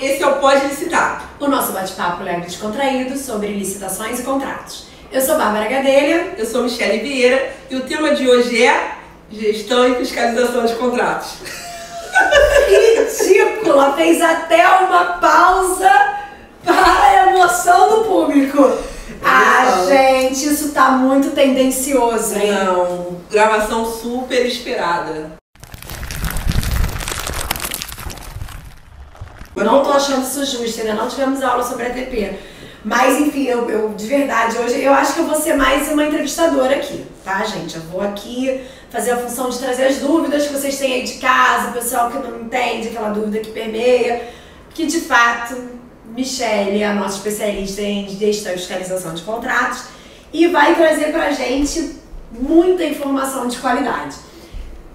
esse é o Pode Licitar. O nosso bate-papo leve descontraído sobre licitações e contratos. Eu sou Bárbara Gadelha. Eu sou Michele Vieira e o tema de hoje é gestão e fiscalização de contratos. Ridícula! Fez até uma pausa para a emoção do público. Ah, gente, isso tá muito tendencioso, hein? Não, gravação super esperada. Não tô achando isso justo, ainda não tivemos aula sobre ATP. Mas enfim, eu, eu, de verdade, hoje eu acho que eu vou ser mais uma entrevistadora aqui, tá, gente? Eu vou aqui fazer a função de trazer as dúvidas que vocês têm aí de casa, o pessoal que não entende aquela dúvida que permeia, que de fato, Michelle é a nossa especialista em gestão e fiscalização de contratos e vai trazer pra gente muita informação de qualidade.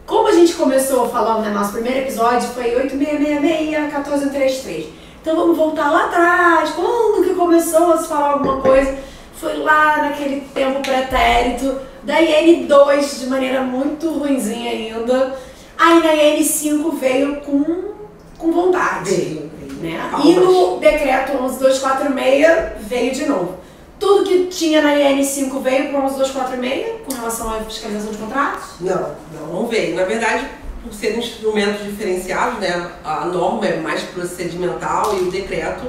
Como a gente começou falando no nosso primeiro episódio, foi 8666-1433. Então vamos voltar lá atrás, quando que começou a se falar alguma coisa? Foi lá naquele tempo pretérito, da IN2 de maneira muito ruinzinha ainda. Aí na IN5 veio com, com vontade. Veio, Né? E no decreto 11246 veio de novo. Tudo que tinha na IN5 veio para o 11246 com relação à fiscalização de contratos? Não, não, não veio. Na verdade, por serem instrumentos diferenciados, né, a norma é mais procedimental e o decreto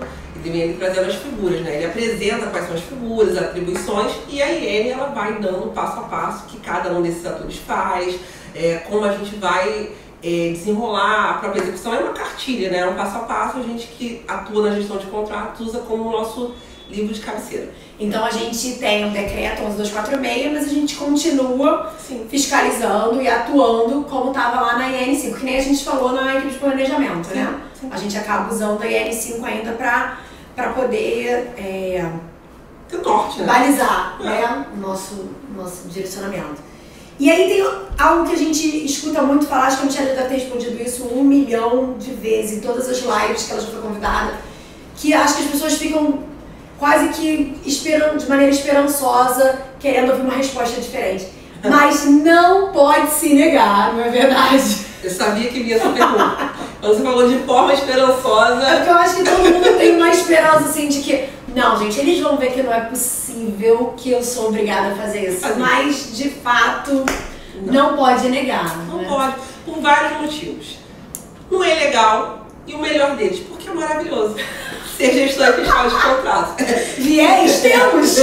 ele vem trazendo as figuras, né? Ele apresenta quais são as figuras, atribuições e a IN ela vai dando passo a passo que cada um desses atores faz, é, como a gente vai é, desenrolar a própria execução. É uma cartilha, né? É um passo a passo. A gente que atua na gestão de contratos usa como nosso livro de cabeceira. Então a gente tem um decreto 11246, mas a gente continua Sim. fiscalizando e atuando como estava lá na IN5, que nem a gente falou na equipe de planejamento, Sim, né? sim. A gente acaba usando a IN5 ainda para poder é, norte, né? balizar É. né, o nosso, nosso direcionamento. E aí tem algo que a gente escuta muito falar, acho que a Michelle deve ter respondido isso um milhão de vezes em todas as lives que ela já foi convidada, que acho que as pessoas ficam quase que esperando, de maneira esperançosa, querendo ouvir uma resposta diferente. Mas não pode se negar, não é verdade? Eu sabia que vinha essa pergunta. Você falou de forma esperançosa, É porque eu acho que todo mundo tem uma esperança assim de que, não, gente, eles vão ver que não é possível que eu sou obrigada a fazer isso. Fazer. Mas, de fato, não, pode negar. não né? pode, por vários motivos. Não é legal e o melhor deles, porque é maravilhoso. Ser gestor fiscal de contrato. Viés temos!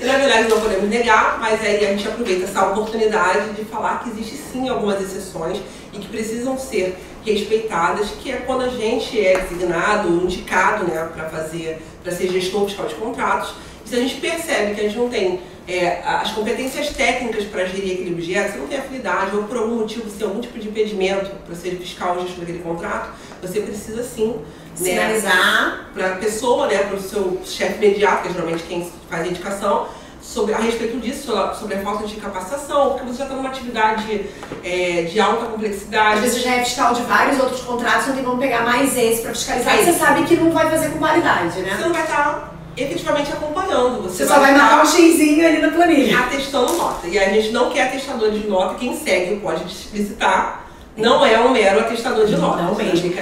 E na verdade não podemos negar, mas aí a gente aproveita essa oportunidade de falar que existe sim algumas exceções e que precisam ser respeitadas, que é quando a gente é designado, indicado, né, para fazer, para ser gestor fiscal de contratos. E se a gente percebe que a gente não tem é, as competências técnicas para gerir aquele objeto, você não tem afinidade ou por algum motivo você tem algum tipo de impedimento para ser fiscal ou gestor daquele contrato, você precisa sim né, Sinalizar. para a pessoa, né, para o seu chefe imediato, que é geralmente quem faz a indicação, sobre, a respeito disso, sobre- a falta de capacitação, porque você já está numa atividade é, de alta Às complexidade. vezes já é fiscal de vários outros contratos, tem como pegar mais esse pra fiscalizar. É E você sabe que não vai fazer com qualidade, Você né? não vai estar efetivamente acompanhando, você, Você só vai marcar um xizinho ali na planilha. atestando nota. E a gente não quer atestador de nota, quem segue Pode Licitar não é um mero atestador de nota. Não mesmo.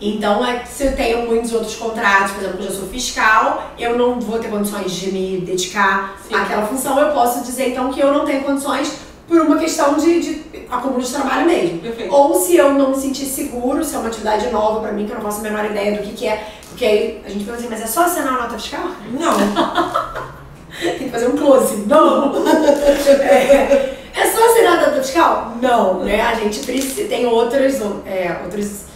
Então, é se eu tenho muitos outros contratos, por exemplo, eu já sou fiscal, eu não vou ter condições de me dedicar Sim. àquela função. Eu posso dizer, então, que eu não tenho condições por uma questão de, de acúmulo de trabalho mesmo. Perfeito. Ou se eu não me sentir seguro, se é uma atividade nova pra mim, que eu não faço a menor ideia do que, que é. Porque aí a gente pensa assim, mas é só assinar a nota fiscal? Não. Tem que fazer um close. Não! é, Não, né? A gente precisa, tem outras, é, outras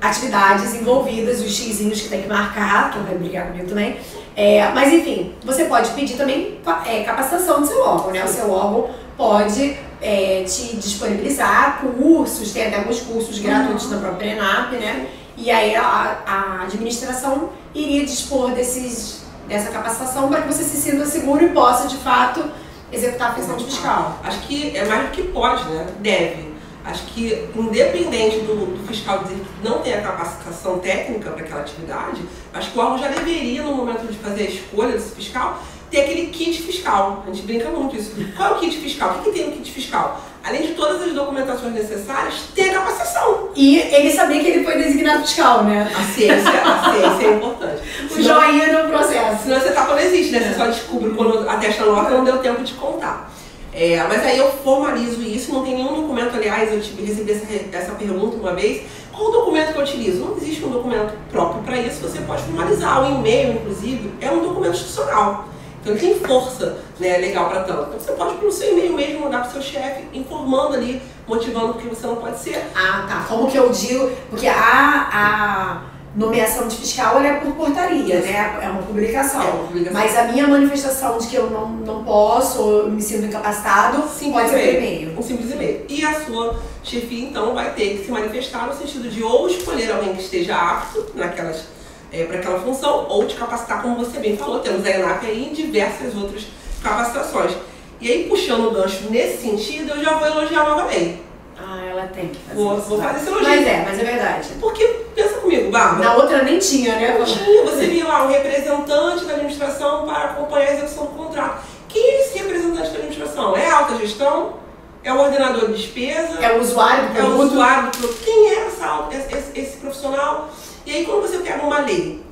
atividades envolvidas, os xizinhos que tem que marcar, que vai brigar comigo também. É, mas enfim, você pode pedir também é, capacitação do seu órgão, né? O seu órgão pode é, te disponibilizar cursos, tem até alguns cursos gratuitos na própria ENAP, né? E aí a, a administração iria dispor desses, dessa capacitação para que você se sinta seguro e possa, de fato, executar a função de fiscal. Acho que é mais do que pode, né? Deve. Acho que, independente do, do fiscal dizer que não tem a capacitação técnica para aquela atividade, acho que o órgão já deveria, no momento de fazer a escolha desse fiscal, ter aquele kit fiscal. A gente brinca muito isso. Qual é o kit fiscal? O que, que tem no kit fiscal? além de todas as documentações necessárias, ter a capacitação. E ele sabia que ele foi designado fiscal, né? A ciência, a ciência é importante. O joinha no processo. Senão essa etapa não existe, né? Você só descobre quando a testa nota não deu tempo de contar. É, mas aí eu formalizo isso, não tem nenhum documento, aliás, eu tive, recebi essa, essa pergunta uma vez, qual o documento que eu utilizo? Não existe um documento próprio para isso, você pode formalizar. O e-mail, inclusive, é um documento institucional. Então ele tem força né, legal para tanto. Então você pode, pelo seu e-mail mesmo, mandar para o seu chefe, informando ali, motivando porque você não pode ser. Ah, tá. Como que eu digo? Porque a, a nomeação de fiscal é por portaria, Isso. né? É uma publicação. É uma publicação. Mas a minha manifestação de que eu não, não posso, ou me sinto incapacitado, pode ser por e-mail. Um simples e-mail. E a sua chefia, então, vai ter que se manifestar no sentido de ou escolher alguém que esteja apto naquelas é, para aquela função, ou te capacitar, como você bem falou. Temos a ENAP aí em diversas outras capacitações. E aí, puxando o gancho nesse sentido, eu já vou elogiar a nova lei. Ah, ela tem que fazer Vou, isso. vou tá. fazer esse elogio. Mas é, mas é verdade. Porque, pensa comigo, Bárbara. Na outra nem tinha, né? Não tinha, você via lá um representante da administração para acompanhar a execução do contrato. Quem é esse representante da administração? É a alta gestão? É o ordenador de despesa? É o usuário do É o produto. usuário do produto. Quem é essa, esse- esse profissional? E aí, quando você pega uma lei,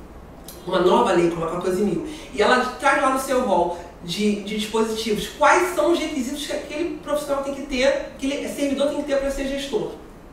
uma nova lei, como a 14 mil, e ela traz lá no seu rol de, de dispositivos quais são os requisitos que aquele profissional tem que ter, que ele, servidor tem que ter para ser gestor.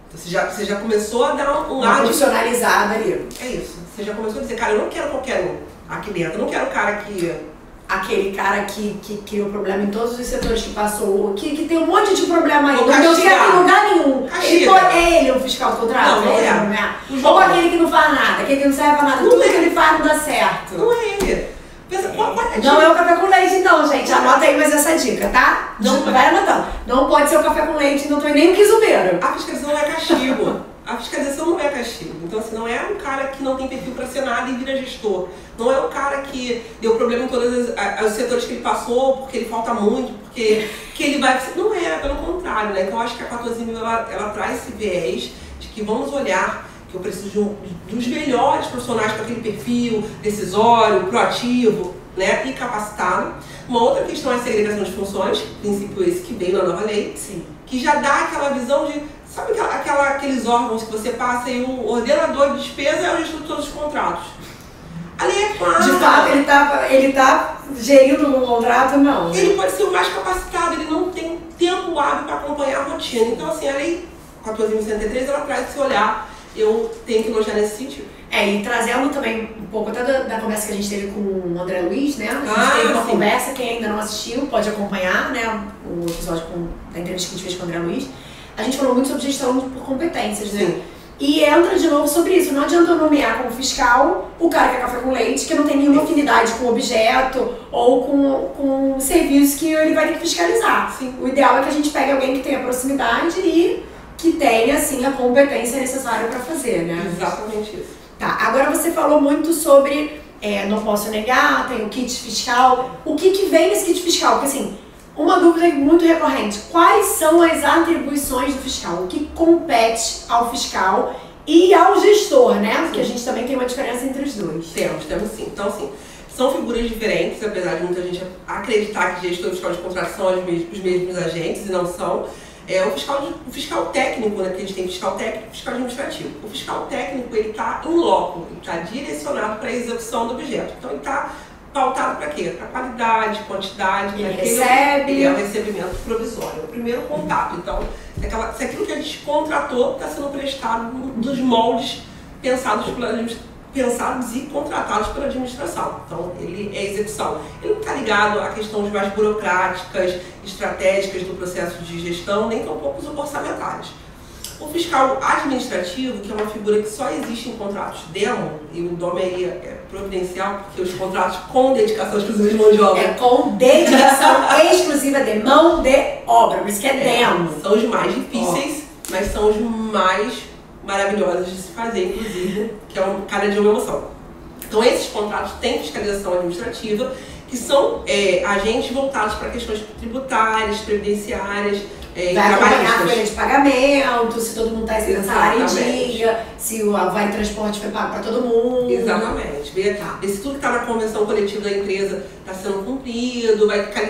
Então, Você já, você já começou a dar um, um ar profissionalizada ali. é isso. Você já começou a dizer, cara, eu não quero qualquer um aqui dentro. Eu não quero o cara que. Aquele cara que, que criou problema em todos os setores que passou, que, que tem um monte de problema aí, não deu certo em lugar nenhum. Castiga. Ele, foi- é ele o fiscal do contrato? Não, não ele, é. não é. Ou aquele que não faz nada, aquele que não serve pra nada, Não tudo é. que ele faz não dá certo. Não é ele. Pensa, qual, qual é a Não é o café com leite, então, gente. Anota aí mais essa dica, tá? Não, Não vai anotando. Não pode ser o café com leite, não tem nem o quizubeiro. A fiscalização não é castigo. A fiscalização não é castigo. Então, assim, não é um cara que não tem perfil para ser nada e vira gestor. Não é um cara que deu problema em todos os setores que ele passou, porque ele falta muito, porque que ele vai. Não é, pelo contrário, né? Então, acho que a 14 mil ela, ela traz esse viés de que vamos olhar que eu preciso de um- dos melhores profissionais com aquele perfil decisório, proativo né? e capacitado. Uma outra questão é a segregação de funções, princípio esse que veio na nova lei Sim. que já dá aquela visão de, sabe aquela, aqueles órgãos que você passa e o ordenador de despesa é o gestor de todos os contratos. Ali é claro. De fato, ele tá, ele tá gerindo um contrato, não. Ele pode ser o mais capacitado, ele não tem tempo hábil para acompanhar a rotina. Então, assim, a lei 14.103, ela traz esse olhar, eu tenho que elogiar nesse sentido. É, e trazendo também um pouco até da, da conversa que a gente teve com o André Luiz, né? A gente Ah, teve uma sim. conversa, quem ainda não assistiu pode acompanhar, né? O episódio com, da entrevista que a gente fez com o André Luiz. A gente falou muito sobre gestão por competências, né? Sim. E entra de novo sobre isso. Não adianta eu nomear como fiscal o cara que é café com leite, que não tem nenhuma afinidade com o objeto ou com, com o serviço que ele vai ter que fiscalizar. Sim. O ideal é que a gente pegue alguém que tenha proximidade e que tenha, assim, a competência necessária para fazer, né? Exatamente isso. Tá, agora você falou muito sobre é, não posso negar, tem o kit fiscal. O que, que vem nesse kit fiscal? Porque assim, uma dúvida muito recorrente: quais são as atribuições do fiscal? O que compete ao fiscal e ao gestor, né? Porque a gente também tem uma diferença entre os dois. Temos, temos sim. Então, assim, são figuras diferentes, apesar de muita gente acreditar que gestor e fiscal de contrato são os mesmos, os mesmos agentes, e não são. É, o, fiscal o fiscal técnico, né, que a gente tem fiscal técnico e fiscal administrativo. O fiscal técnico, ele está em loco, está direcionado para a execução do objeto. Então, ele está pautado para quê? Para qualidade, quantidade. Ele recebe. Ele é o recebimento provisório, é o primeiro contato. Então, se, aquela- se aquilo que a gente contratou está sendo prestado dos moldes pensados pela pensados e contratados pela administração. Então, ele é execução. Ele não está ligado a questões mais burocráticas, estratégicas do processo de gestão, nem tampouco os orçamentários. O fiscal administrativo, que é uma figura que só existe em contratos demo, e o nome aí é providencial, porque os contratos com dedicação exclusiva de mão de obra É com dedicação exclusiva de mão de obra, por isso que é demo. são os mais difíceis, mas são os mais maravilhosos de se fazer, inclusive, que é um, cada dia uma emoção. Então, esses contratos têm fiscalização administrativa, que são é, agentes voltados para questões tributárias, previdenciárias, é, Vai acompanhar a folha de pagamento, se todo mundo está recebendo salário em dia, se o vale transporte foi pago para todo mundo. Exatamente. Ver, Tá. se tudo que está na convenção coletiva da empresa está sendo cumprido, vai ficar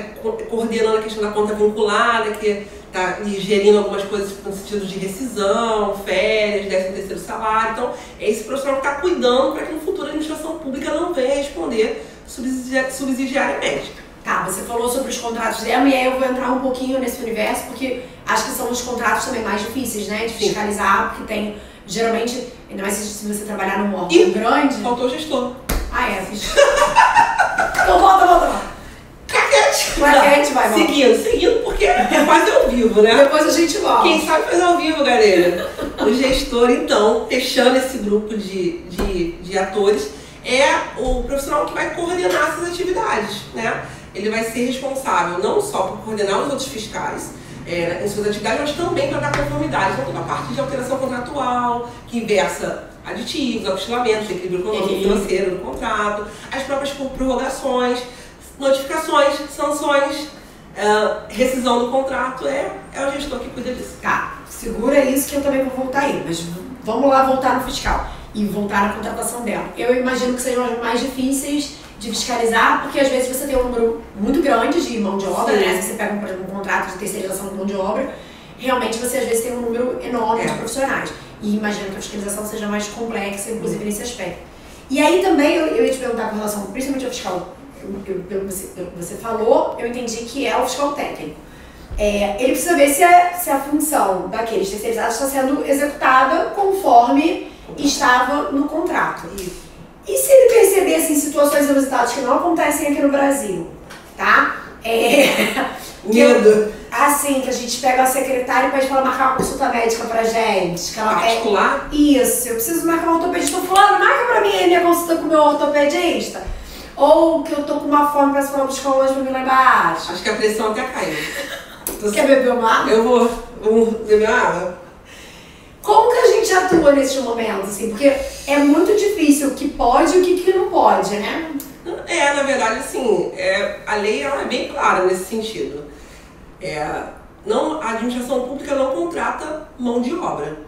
coordenando a questão da conta vinculada, que está gerindo algumas coisas no sentido de rescisão, férias, décimo terceiro salário. Então, é esse profissional que está cuidando para que no futuro a administração pública não venha responder subsidia- subsidiariamente. Tá, você falou sobre os contratos dela e aí eu vou entrar um pouquinho nesse universo porque acho que são os contratos também mais difíceis, né, de fiscalizar, porque tem geralmente, ainda mais se você trabalhar num órgão Ih, grande. Faltou o gestor. Ah, é, então volta, volta, volta. Claquete! Claquete, vai, vai. Seguindo, seguindo, porque é quase ao vivo, né? Depois a gente volta. Quem sabe faz ao vivo, galera. O gestor, então, fechando esse grupo de, de, de atores, é o profissional que vai coordenar essas atividades, né? Ele vai ser responsável não só por coordenar os outros fiscais é, em suas atividades, mas também para dar conformidade. Então, toda a parte de alteração contratual, que versa aditivos, apostilamentos, equilíbrio econômico Uhum. financeiro do contrato, as próprias prorrogações, notificações, sanções, ah, rescisão do contrato, é, é o gestor que cuida disso. Tá, segura isso que eu também vou voltar aí, mas vamos lá voltar no fiscal e voltar na contratação dela. Eu imagino que sejam as mais difíceis de fiscalizar, porque às vezes você tem um número muito grande de mão de obra, Sim. né? Se você pega, por exemplo, um contrato de terceirização de mão de obra, realmente você às vezes tem um número enorme É. de profissionais. E imagino que a fiscalização seja mais complexa, inclusive nesse aspecto. E aí também eu, eu ia te perguntar com relação, principalmente ao fiscal, pelo que você, você falou, eu entendi que é o fiscal técnico. É, ele precisa ver se a, se a função daqueles terceirizados está sendo executada conforme estava no contrato. Isso. E se ele perceber assim, situações inusitadas que não acontecem aqui no Brasil, tá? É, Medo. assim, que a gente pega a secretária e pede pra ela marcar uma consulta médica pra gente. Que ela é, Particular? isso, eu preciso marcar um ortopedista. Fulano, marca pra mim a minha consulta com o meu ortopedista. Ou que eu tô com uma fome pra falar buscar lanche pra mim lá embaixo. Acho que a pressão até caiu. Você quer beber uma água? Eu vou, vou beber uma água. Como que a gente atua nesses momentos, assim? Porque é muito difícil o que pode e o que, que não pode, né? É, na verdade, assim, é, a lei ela é bem clara nesse sentido. É, não, a administração pública não contrata mão de obra.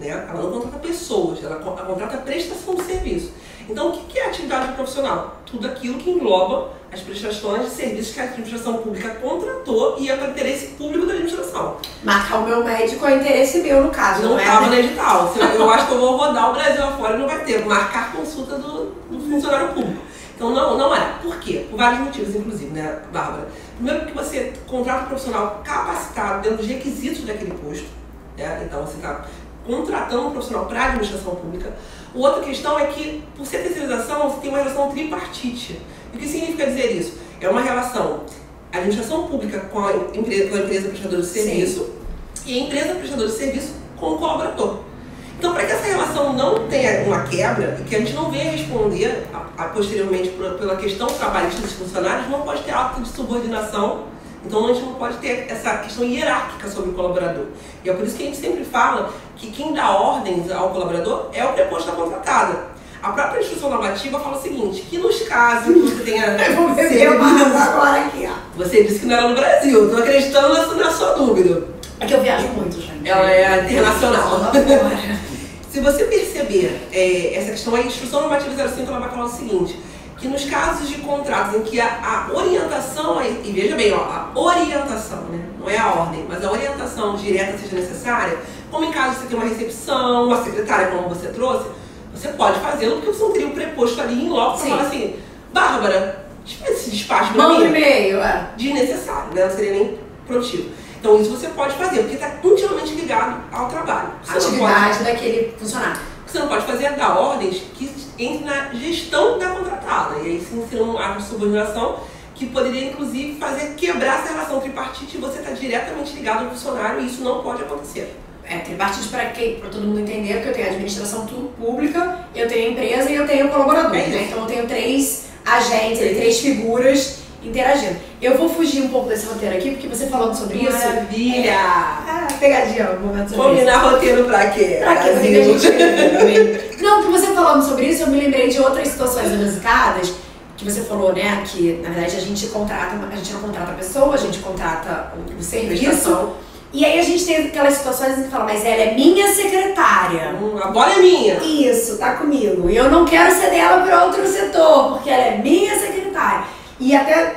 Né? Ela não contrata pessoas, ela, ela contrata prestação de serviço. Então, o que profissional? Tudo aquilo que engloba as prestações de serviços que a administração pública contratou e é para interesse público da administração. Marcar o meu médico é interesse meu, no caso, não, Não é? estava no edital. Eu acho que eu vou rodar o Brasil afora e não vai ter. Marcar consulta do, do funcionário público. Então não, não é. Por quê? Por vários motivos, inclusive, né, Bárbara? Primeiro porque você contrata um profissional capacitado dentro dos requisitos daquele posto. Né? Então você está contratando um profissional para a administração pública. Outra questão é que, por ser terceirização, você tem uma relação tripartite. E o que significa dizer isso? É uma relação administração pública com a empresa, com a empresa prestadora de Sim. serviço e a empresa prestadora de serviço com o colaborador. Então, para que essa relação não tenha uma quebra e que a gente não venha responder a, a- posteriormente por- pela questão trabalhista dos funcionários, não pode ter ato de subordinação. Então, a gente não pode ter essa questão hierárquica sobre o colaborador. E é por isso que a gente sempre fala que quem dá ordens ao colaborador é o preposto da contratada. A própria instrução normativa fala o seguinte, que nos casos que você tenha... Eu vou beber agora aqui, ó. Você disse que não era no Brasil, estou acreditando na, na sua dúvida. É que eu viajo muito, gente. Ela é internacional. Se você perceber é, essa questão, a instrução normativa 05 ela vai falar o seguinte, que nos casos de contratos em que a, a orientação, é- e veja bem, ó, a orientação, né, não é a ordem, mas a orientação direta seja necessária, como em caso de você ter uma recepção, uma secretária, como você trouxe, você pode fazê-lo porque você não teria um preposto ali em loco para falar assim, Bárbara, faz esse despacho pra Manda mim e-mail, é. desnecessário, né? Não seria nem produtivo. Então isso você pode fazer, porque está intimamente ligado ao trabalho. Você não, pode, Atividade daquele funcionário. o que você não pode fazer é dar ordens que entrem na gestão da contratada. E aí sim um ato de subordinação que poderia, inclusive, fazer quebrar essa relação tripartite e você está diretamente ligado ao funcionário e isso não pode acontecer. É, tripartite para quem? Para todo mundo entender, porque eu tenho a administração pública, eu tenho a empresa e eu tenho colaborador, É né? isso. Então eu tenho três agentes, ali, três figuras interagindo. Eu vou fugir um pouco desse roteiro aqui, porque você falando sobre isso. Maravilha! Ah, pegadinha, um momento sobre isso. Combinar roteiro pra quê? Pra quê? Gente? Não, porque você falando sobre isso, eu me lembrei de outras situações inusitadas que você falou, né? Que na verdade a gente contrata, a gente não contrata a pessoa, a gente contrata o, o serviço. E aí a gente tem aquelas situações que fala, mas ela é minha secretária. Hum, a bola é minha. Isso, tá comigo. E eu não quero ceder ela para outro setor, porque ela é minha secretária. E até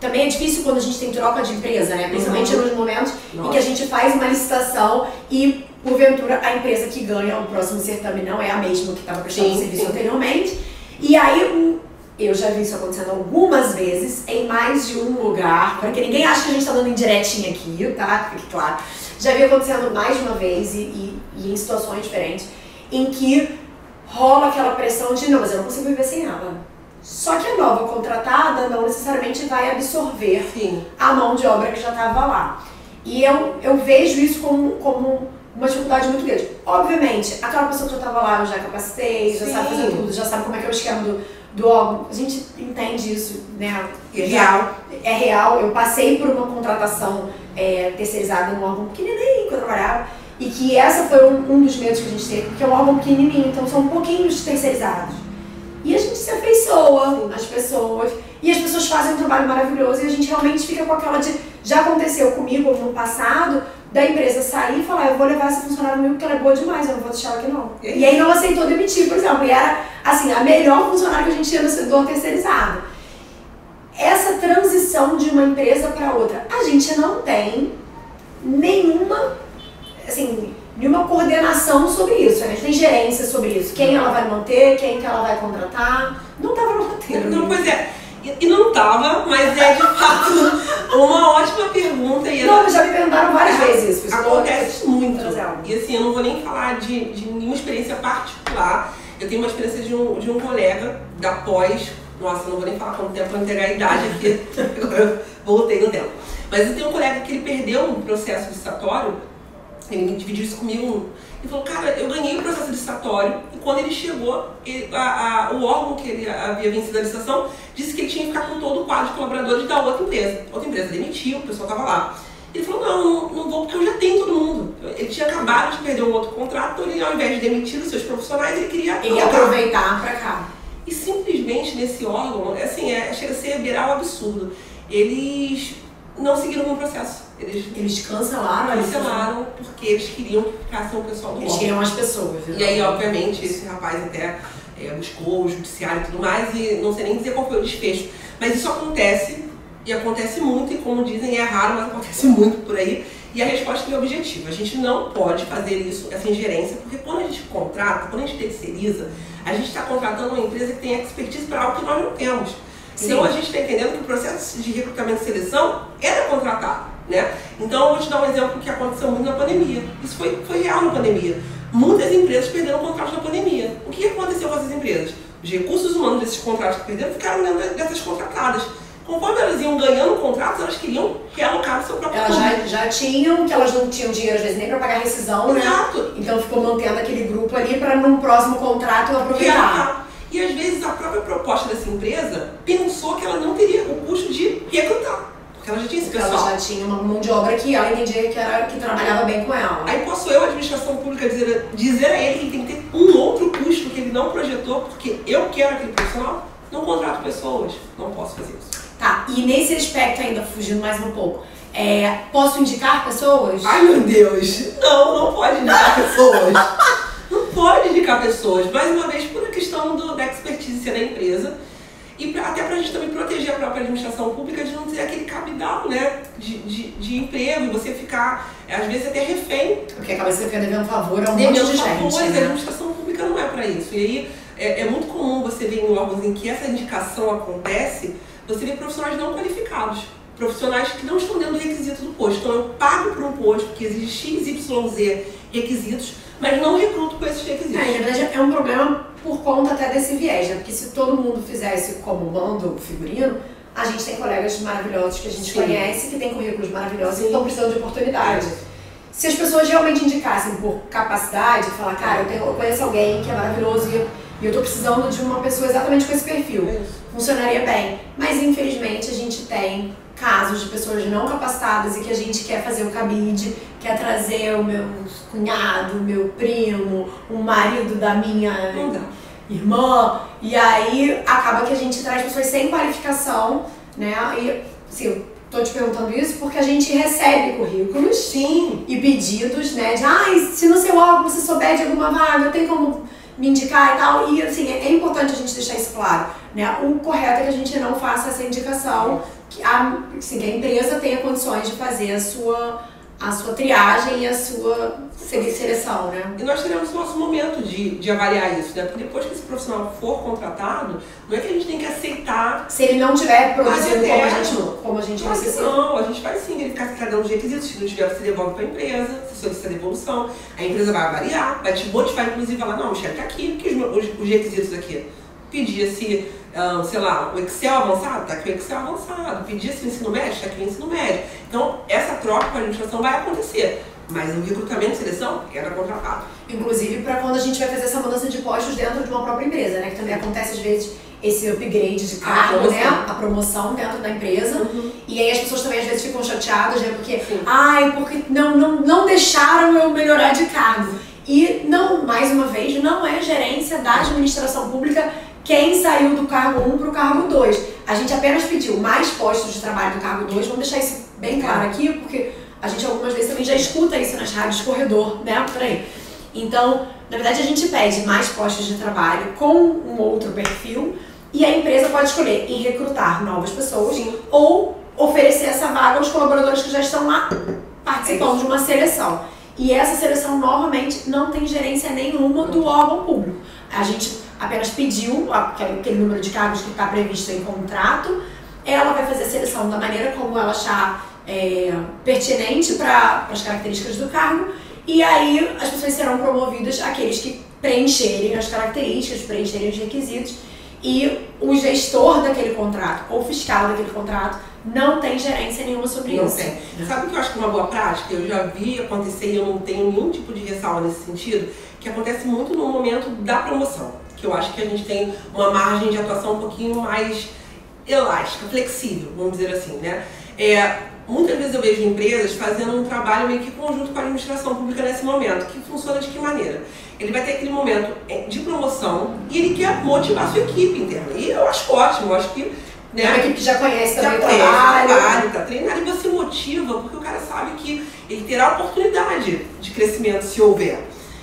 também é difícil quando a gente tem troca de empresa, né? Principalmente uhum. nos momentos Nossa. em que a gente faz uma licitação e, porventura, a empresa que ganha o próximo certame não é a mesma que estava prestando sim, serviço sim. anteriormente. E aí, eu já vi isso acontecendo algumas vezes, em mais de um lugar, para que ninguém ache que a gente está dando indiretinha aqui, tá? Fique claro. Já vi acontecendo mais de uma vez e, e, e em situações diferentes, em que rola aquela pressão de, não, mas eu não consigo viver sem ela só que a nova contratada não necessariamente vai absorver Sim. a mão de obra que já estava lá. E eu, eu vejo isso como, como uma dificuldade muito grande. Obviamente, aquela pessoa que já estava lá, eu já capacitei, já Sim. sabe fazer tudo, já sabe como é que é o esquema do, do órgão. A gente entende isso, né? É real. É real. Eu passei por uma contratação é, terceirizada num órgão pequenininho que eu trabalhava. E que essa foi um, um dos medos que a gente teve, porque é um órgão pequenininho, então são um pouquinho terceirizados. E a gente se afeiçoa às pessoas. E as pessoas fazem um trabalho maravilhoso e a gente realmente fica com aquela de. Já aconteceu comigo no passado, da empresa sair e falar: eu vou levar essa funcionária comigo porque ela é boa demais, eu não vou deixar ela aqui não. E aí não aceitou demitir, por exemplo. E era, assim, a melhor funcionária que a gente tinha no setor terceirizado. Essa transição de uma empresa para outra, a gente não tem nenhuma, assim, nenhuma coordenação sobre isso. A gente tem gerência sobre isso. Quem ela vai manter, quem que ela vai contratar. Não estava no roteiro. Não, pois é. E não estava, mas é de fato ótima pergunta. E não, já me perguntaram várias vezes isso. Acontece muito. E assim, eu não vou nem falar de, de nenhuma experiência particular. Eu tenho uma experiência de um, de um colega da pós. Nossa, eu não vou nem falar quanto tempo para entregar a idade aqui. Agora eu voltei no tempo. Mas eu tenho um colega que ele perdeu um processo licitatório ele dividiu isso comigo. Ele falou, cara, eu ganhei o processo licitatório e quando ele chegou, ele, a, a, o órgão que ele havia vencido a licitação disse que ele tinha que ficar com todo o quadro de colaboradores da outra empresa. Outra empresa demitiu, o pessoal estava lá. Ele falou, não, não, vou porque eu já tenho todo mundo. Ele tinha acabado de perder um outro contrato, então ele ao invés de demitir os seus profissionais, ele queria ele aproveitar para cá. E simplesmente nesse órgão, assim, é, chega a ser beirar o absurdo. Eles não seguiram com o processo. Eles, eles cancelaram Cancelaram porque eles queriam que ficasse o pessoal do Eles queriam as pessoas. E aí, obviamente, esse rapaz até é, buscou o judiciário e tudo mais, e não sei nem dizer qual foi o desfecho. Mas isso acontece, e acontece muito, e como dizem, é raro, mas acontece muito por aí. E a resposta é objetiva. A gente não pode fazer isso, essa ingerência, porque quando a gente contrata, quando a gente terceiriza, a gente está contratando uma empresa que tem expertise para algo que nós não temos. Sim. Então a gente está entendendo que o processo de recrutamento e seleção era contratar. Né? Então eu vou te dar um exemplo que aconteceu muito na pandemia. Isso foi, foi real na pandemia. Muitas empresas perderam contratos na pandemia. O que aconteceu com essas empresas? Os recursos humanos desses contratos que perderam ficaram dentro dessas contratadas. Conforme elas iam ganhando contratos, elas queriam realocar o seu próprio Elas já, já tinham, que elas não tinham dinheiro às vezes nem para pagar rescisão, né? Exato. né? Então ficou mantendo aquele grupo ali para num próximo contrato aproveitar. E às vezes a própria proposta dessa empresa pensou que ela não teria o custo de recrutar. Porque ela já tinha esse pessoal. Ela já tinha uma mão de obra que ela entendia que, era, que trabalhava bem com ela. Aí posso eu, a administração pública, dizer, dizer a ele que ele tem que ter um outro custo que ele não projetou, porque eu quero aquele profissional, não contrato pessoas. Não posso fazer isso. Tá, e nesse aspecto ainda, fugindo mais um pouco, é, posso indicar pessoas? Ai meu Deus! Não, não pode indicar pessoas. não pode indicar pessoas. Mais uma vez, por a questão do, da expertise da empresa e pra, até para a gente também proteger a própria administração pública de não ter aquele cabidal né, de, de, de emprego e você ficar, às vezes, até refém. Porque acaba você fica devendo favor a um monte de gente. Favores, né? A administração pública não é para isso. E aí é, é, muito comum você ver em órgãos em que essa indicação acontece, você vê profissionais não qualificados. Profissionais que não estão dentro do requisito do posto. Então eu pago por um posto que exige X, Y, Z requisitos, mas não recruto com esses requisitos. É, na verdade, é um problema por conta até desse viés, né? Porque se todo mundo fizesse como manda o figurino, a gente tem colegas maravilhosos que a gente Sim. conhece, que tem currículos maravilhosos Sim. e estão precisando de oportunidade. Se as pessoas realmente indicassem por capacidade, falar, cara, eu, tenho, eu conheço alguém que é maravilhoso e e eu estou precisando de uma pessoa exatamente com esse perfil. É Funcionaria bem. Mas infelizmente a gente tem casos de pessoas não capacitadas e que a gente quer fazer o cabide, quer trazer o meu cunhado, o meu primo, o marido da minha irmã, e aí acaba que a gente traz pessoas sem qualificação, né? E assim, tô te perguntando isso porque a gente recebe currículos Sim. e pedidos, né? De, ai, se no seu órgão você souber de alguma vaga, tem como me indicar e tal. E, assim, é, é importante a gente deixar isso claro, né? O correto é que a gente não faça essa indicação, que a, assim, que a empresa tenha condições de fazer a sua a sua triagem e a sua seleção, né? E nós teremos o nosso momento de, de avaliar isso, né? Porque depois que esse profissional for contratado, não é que a gente tem que aceitar. Se ele não tiver produzindo como a gente, como a gente Claro que necessita. não, a gente vai sim verificar se está dando os requisitos, se não tiver, você devolve para a empresa, se solicita devolução. A empresa vai avaliar, vai te motivar, inclusive, falar, não, Michelle, tá aqui, porque os, os, os requisitos aqui. Pedia-se, ah, sei lá, o Excel avançado, tá aqui o Excel avançado. Pedia-se o ensino médio, tá aqui o ensino médio. Então, essa troca com a administração vai acontecer. Mas o recrutamento e seleção era contratado. Inclusive para quando a gente vai fazer essa mudança de postos dentro de uma própria empresa, né? Que também acontece às vezes esse upgrade de cargo, promoção. né? A promoção dentro da empresa. E aí as pessoas também às vezes ficam chateadas, né? Porque, Sim. ai, porque não, não, não deixaram eu melhorar de cargo. E não, mais uma vez, não é gerência da administração pública quem saiu do cargo 1 para o cargo 2. A gente apenas pediu mais postos de trabalho do cargo 2, vamos deixar isso bem claro aqui, porque a gente algumas vezes também já escuta isso nas rádios corredor, né? Por aí. Então, na verdade, a gente pede mais postos de trabalho com um outro perfil e a empresa pode escolher em recrutar novas pessoas Sim. ou oferecer essa vaga aos colaboradores que já estão lá participando de uma seleção. E essa seleção, novamente, não tem gerência nenhuma do órgão público. A gente apenas pediu aquele, aquele número de cargos que está previsto em contrato, ela vai fazer a seleção da maneira como ela achar é, pertinente para as características do cargo, e aí as pessoas serão promovidas aqueles que preencherem as características, preencherem os requisitos, e o gestor daquele contrato, ou fiscal daquele contrato, não tem gerência nenhuma sobre Não isso. tem. Sabe o que eu acho que é uma boa prática? Eu já vi acontecer e eu não tenho nenhum tipo de ressalva nesse sentido, que acontece muito no momento da promoção. Que eu acho que a gente tem uma margem de atuação um pouquinho mais elástica, flexível, vamos dizer assim, né? É, muitas vezes eu vejo empresas fazendo um trabalho meio que conjunto com a administração pública nesse momento, que funciona de que maneira? Ele vai ter aquele momento é, de promoção e ele quer motivar a sua equipe interna. E eu acho ótimo, eu acho que né, É uma equipe que já conhece já também o conhece trabalho. trabalho, tá treinado e você motiva, porque o cara sabe que ele terá oportunidade de crescimento se houver.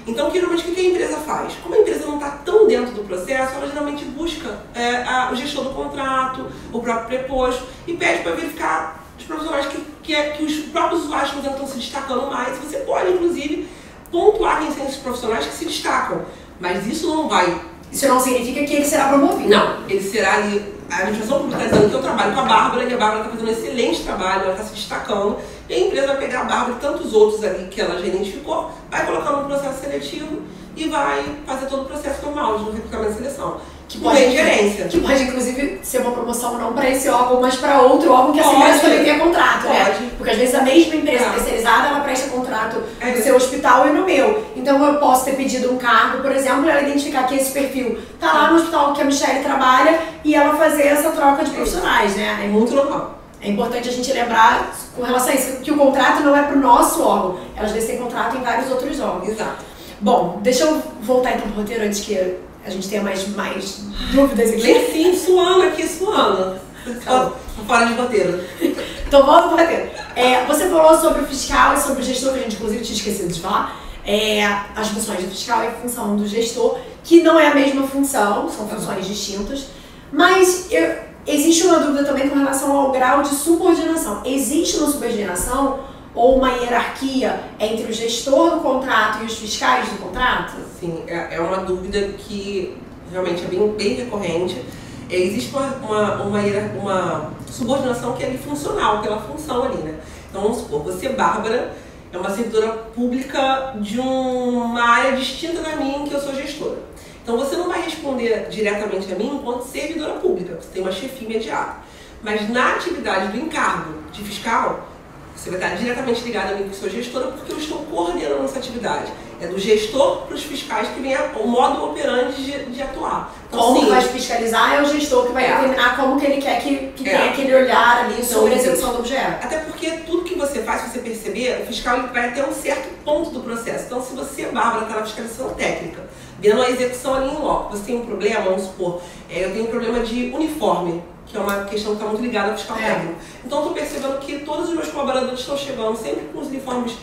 Então, geralmente, o que a empresa faz? Como a empresa não está tão dentro do processo, ela geralmente busca é, a- o gestor do contrato, o próprio preposto, e pede para verificar os profissionais que, que, é- que os próprios usuários estão se destacando mais. Você pode, inclusive, pontuar quem são esses profissionais que se destacam. Mas isso não vai Isso não significa que ele será promovido. não, ele será ali. A administração pública está dizendo que eu trabalho com a Bárbara e a Bárbara está fazendo um excelente trabalho, ela está se destacando. E a empresa vai pegar a Bárbara e tantos outros ali que ela já identificou, vai colocar no processo seletivo e vai fazer todo o processo normal de recrutamento e seleção. Que pode, gerência. que pode, inclusive, ser uma promoção não para esse órgão, mas para outro órgão que essa Pode. empresa também tenha contrato, né? Pode. Porque às vezes a mesma empresa É. terceirizada, ela presta contrato É no seu hospital e no meu. Então eu posso ter pedido um cargo, por exemplo, e ela identificar que esse perfil tá lá no hospital que a Michelle trabalha e ela fazer essa troca de profissionais, né? É muito normal. É importante a gente lembrar com relação a isso, que o contrato não é para o nosso órgão. Elas vezes têm contrato em vários outros órgãos. Exato. Bom, deixa eu voltar então pro roteiro antes que a gente tenha mais, mais dúvidas aqui. Lê sim, suando aqui, suando. Tô Fora de roteiro. Então volta pro roteiro. É, você falou sobre o fiscal e sobre o gestor, que a gente inclusive tinha esquecido de falar. É, as funções do fiscal e a função do gestor, que não é a mesma função, são funções distintas. Mas eu- existe uma dúvida também com relação ao grau de subordinação. Existe uma subordinação ou uma hierarquia entre o gestor do contrato e os fiscais do contrato? Sim, é, é uma dúvida que realmente é bem, bem recorrente. Existe uma, uma, uma, uma subordinação que é funcional, pela função ali, né? Então vamos supor, você, Bárbara, é uma servidora pública de uma área distinta da minha, em que eu sou gestora. Então você não vai responder diretamente a mim enquanto servidora pública, você tem uma chefia imediata. Mas na atividade do encargo de fiscal, você vai estar diretamente ligado a mim que sou gestora, porque eu estou coordenando essa atividade. É do gestor para os fiscais que vem a- o modo operante de, de atuar. Então, Como sim, vai fiscalizar é o gestor que vai É. determinar como que ele quer que, que É. tenha aquele olhar ali sobre a execução do objeto. Até porque tudo que você faz, se você perceber, o fiscal vai até um certo ponto do processo. Então, se você, Bárbara, está na fiscalização técnica, vendo a execução ali em loco. Você tem um problema, vamos supor, é, eu tenho um problema de uniforme, que é uma questão que está muito ligada ao fiscal é. técnico. Então, estou percebendo que todos os meus colaboradores estão chegando sempre com os uniformes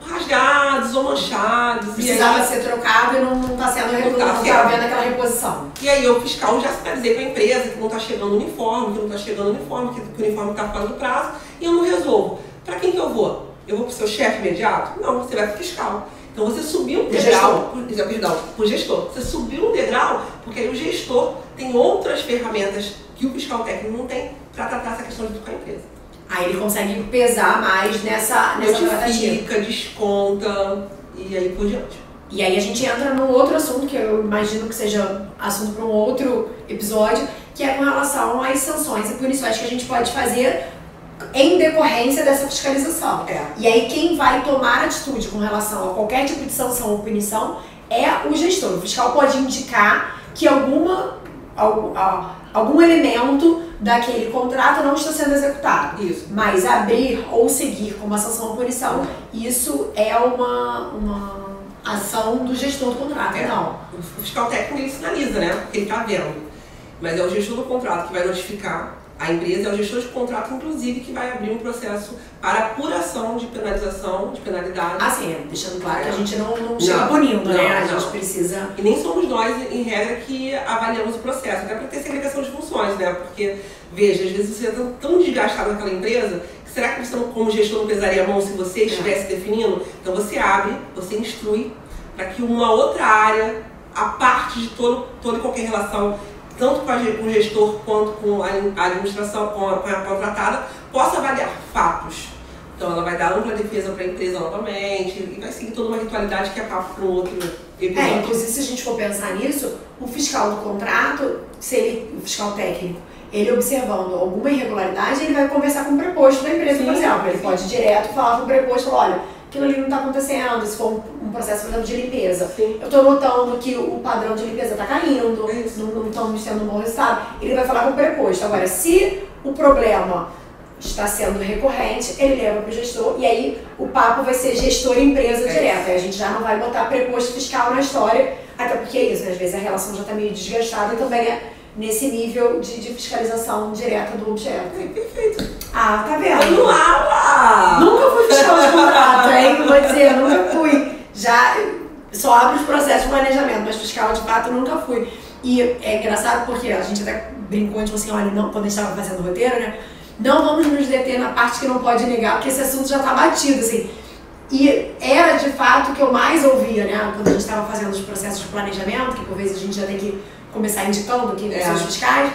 rasgados ou manchados. Precisava aí, ser trocado e não está sendo não tá havendo aquela reposição. E aí o fiscal já sinalizei para a empresa que não está chegando uniforme, que não está chegando uniforme, que, que o uniforme está fora do prazo, e eu não resolvo. Para quem que eu vou? Eu vou para o seu chefe imediato? Não, você vai para o fiscal. Então você subiu um degrau, perdão, o gestor. Você subiu um degrau porque aí o gestor tem outras ferramentas que o fiscal técnico não tem para tratar essa questão de com a empresa. Aí ele consegue pesar mais nessa, nessa Notifica, desconta e aí por diante. E aí a gente entra num outro assunto, que eu imagino que seja assunto para um outro episódio, que é com relação às sanções e punições que a gente pode fazer em decorrência dessa fiscalização. É. E aí quem vai tomar atitude com relação a qualquer tipo de sanção ou punição é o gestor. O fiscal pode indicar que alguma, algum elemento daquele contrato não está sendo executado. Isso. Mas abrir ou seguir com uma sanção ou punição, isso é uma, uma ação do gestor do contrato, é. não. O fiscal técnico ele sinaliza, né? Porque ele está vendo. Mas é o gestor do contrato que vai notificar a empresa, é o gestor de contrato, inclusive, que vai abrir um processo para apuração de penalização, de penalidade. Ah, sim, é. deixando claro é. que a gente não, não chega punindo, né? A gente precisa. E nem somos nós, em regra, que avaliamos o processo, até para ter segregação de funções, né? Porque, veja, às vezes você está tão desgastado naquela empresa que será que você, como gestor, não pesaria a mão se você estivesse é. definindo? Então você abre, você instrui para que uma outra área, a parte de todo, toda e qualquer relação tanto com, a, com o gestor quanto com a administração, com a, com a contratada, possa avaliar fatos. Então ela vai dar ampla defesa para a empresa novamente e vai seguir toda uma ritualidade que é papo para um outro episódio. É, inclusive se a gente for pensar nisso, o fiscal do contrato, se ele, o fiscal técnico, ele observando alguma irregularidade, ele vai conversar com o preposto da empresa, sim, por exemplo. Ele sim. pode direto falar com o preposto, olha, aquilo ali não está acontecendo, se for um, processo, por exemplo, de limpeza. Sim. Eu estou notando que o padrão de limpeza está caindo, não estamos tendo um bom resultado. Ele vai falar com o preposto. Agora, se o problema está sendo recorrente, ele leva para o gestor e aí o papo vai ser gestor-empresa é. direto. Aí a gente já não vai botar preposto fiscal na história, até porque é isso, né? às vezes a relação já está meio desgastada e também é nesse nível de, de fiscalização direta do objeto. É, perfeito. Ah, tá vendo? Foi no aula! Nunca fui fiscal de contrato, hein? Vou dizer, nunca fui. Já só abro os processos de planejamento, mas fiscal de fato nunca fui. E é engraçado porque a gente até brincou, tipo assim, olha, não, quando a gente estava fazendo o roteiro, né? Não vamos nos deter na parte que não pode negar, porque esse assunto já está batido, assim. E era de fato o que eu mais ouvia, né? Quando a gente estava fazendo os processos de planejamento, que por vezes a gente já tem que começar indicando quem é. são os fiscais.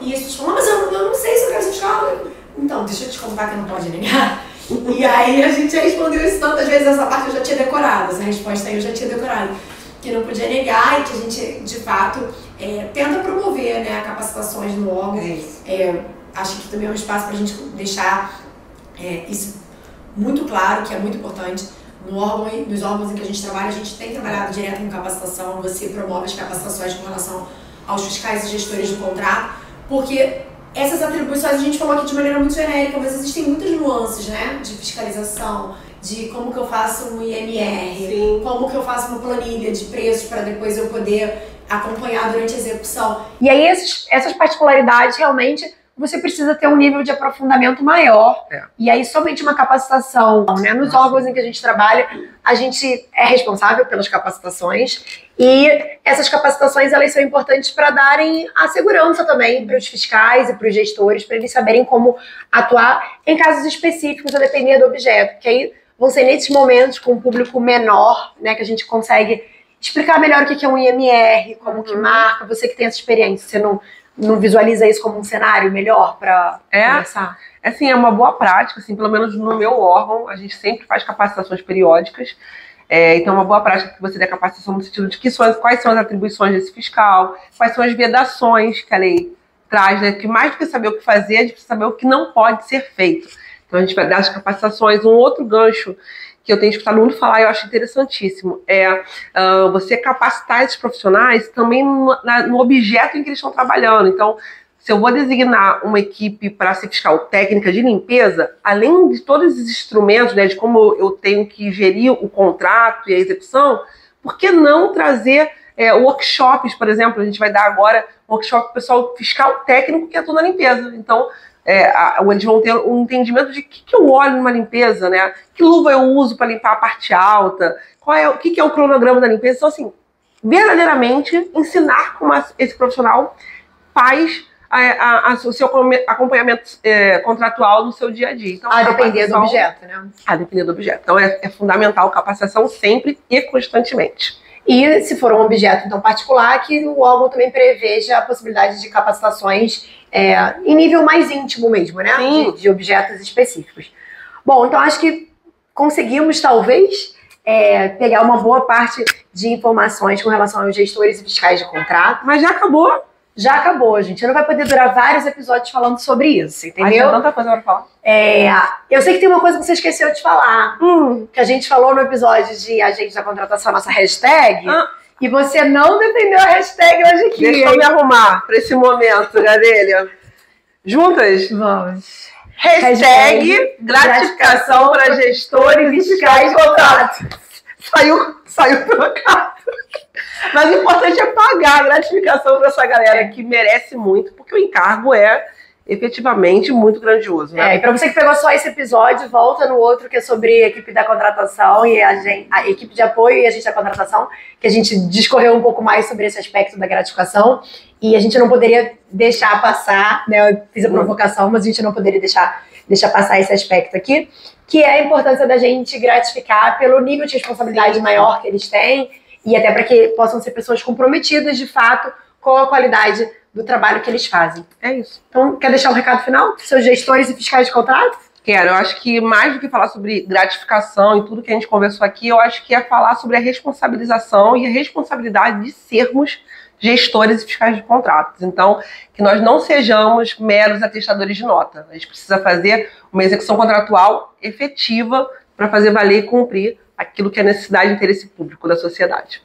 E as pessoas falam, mas eu, eu não sei se eu quero ser fiscal. Então, deixa eu te contar que não pode negar. e aí a gente respondeu isso tantas vezes, essa parte eu já tinha decorado, essa resposta aí eu já tinha decorado. Que não podia negar e que a gente, de fato, é, tenta promover né, capacitações no órgão. É é, acho que também é um espaço para a gente deixar é, isso muito claro, que é muito importante. No órgão, nos órgãos em que a gente trabalha, a gente tem trabalhado direto com capacitação, você promove as capacitações com relação aos fiscais e gestores do contrato, porque essas atribuições a gente falou aqui de maneira muito genérica, mas existem muitas nuances, né? De fiscalização, de como que eu faço um IMR, Sim. como que eu faço uma planilha de preços para depois eu poder acompanhar durante a execução. E aí esses, essas particularidades realmente você precisa ter um nível de aprofundamento maior. É. E aí, somente uma capacitação. Né? Nos órgãos em que a gente trabalha, a gente é responsável pelas capacitações. E essas capacitações elas são importantes para darem a segurança também para os fiscais e para os gestores, para eles saberem como atuar em casos específicos, a depender do objeto. Que aí vão ser nesses momentos com um público menor, né, que a gente consegue explicar melhor o que é um IMR, como uhum. que marca, você que tem essa experiência, você não não visualiza isso como um cenário melhor para é, conversar? É sim, é uma boa prática, assim, pelo menos no meu órgão, a gente sempre faz capacitações periódicas. É, então, é uma boa prática que você dê capacitação no sentido de que são, quais são as atribuições desse fiscal, quais são as vedações que a lei traz, né? Que mais do que saber o que fazer, a gente precisa saber o que não pode ser feito. Então, a gente vai dar as capacitações. Um outro gancho que eu tenho escutado muito falar e eu acho interessantíssimo. É uh, você capacitar esses profissionais também no, na, no, objeto em que eles estão trabalhando. Então, se eu vou designar uma equipe para ser fiscal técnica de limpeza, além de todos os instrumentos, né, de como eu tenho que gerir o contrato e a execução, por que não trazer é, workshops, por exemplo, a gente vai dar agora um workshop para o pessoal fiscal técnico que atua na limpeza. Então, é, a, eles vão ter um entendimento de o que, que eu olho numa limpeza, né? Que luva eu uso para limpar a parte alta, qual é o que, que é o cronograma da limpeza. Então, assim, verdadeiramente ensinar como esse profissional faz a, a, a, o seu acompanhamento é, contratual no seu dia a dia. Então, a depender do objeto, né? A depender do objeto. Então, é, é fundamental capacitação sempre e constantemente. E se for um objeto então particular, que o órgão também preveja a possibilidade de capacitações é, em nível mais íntimo mesmo, né? De, de, objetos específicos. Bom, então acho que conseguimos talvez é, pegar uma boa parte de informações com relação aos gestores e fiscais de contrato. Mas já acabou? já acabou, gente. Não vai poder durar vários episódios falando sobre isso, entendeu? Ai, tanta coisa pra falar. É, eu sei que tem uma coisa que você esqueceu de falar. Hum. Que a gente falou no episódio de agente da contratação, nossa hashtag. Ah. E você não defendeu a hashtag hoje aqui. Deixa eu me arrumar pra esse momento, Gadelha. Juntas? Vamos. Hashtag, hashtag gratificação para gestores fiscais contrato. Saiu, saiu trocado. Mas o importante é pagar a gratificação para essa galera que merece muito, porque o encargo é efetivamente muito grandioso. Né? É, e para você que pegou só esse episódio, volta no outro que é sobre a equipe da contratação e a, gente, a equipe de apoio e a gente da contratação, que a gente discorreu um pouco mais sobre esse aspecto da gratificação e a gente não poderia deixar passar, né? Eu fiz a provocação, mas a gente não poderia deixar, deixar passar esse aspecto aqui, que é a importância da gente gratificar pelo nível de responsabilidade maior que eles têm e até para que possam ser pessoas comprometidas de fato com a qualidade do trabalho que eles fazem. É isso. Então, quer deixar um recado final para seus gestores e fiscais de contrato? Quero. Eu acho que mais do que falar sobre gratificação e tudo que a gente conversou aqui, eu acho que é falar sobre a responsabilização e a responsabilidade de sermos gestores e fiscais de contratos. Então, que nós não sejamos meros atestadores de nota. A gente precisa fazer uma execução contratual efetiva para fazer valer e cumprir aquilo que é necessidade e interesse público da sociedade.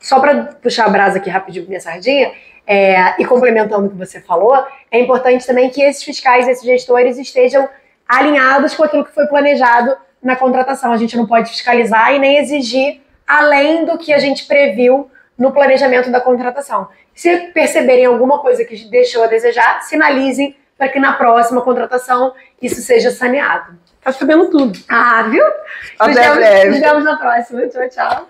Só para puxar a brasa aqui rapidinho minha sardinha, é, e complementando o que você falou, é importante também que esses fiscais, esses gestores estejam alinhados com aquilo que foi planejado na contratação. A gente não pode fiscalizar e nem exigir além do que a gente previu no planejamento da contratação. Se perceberem alguma coisa que deixou a desejar, sinalizem para que na próxima contratação isso seja saneado. Tá sabendo tudo. Ah, viu? Até nos breve. Nos vemos na próxima. Tchau, tchau.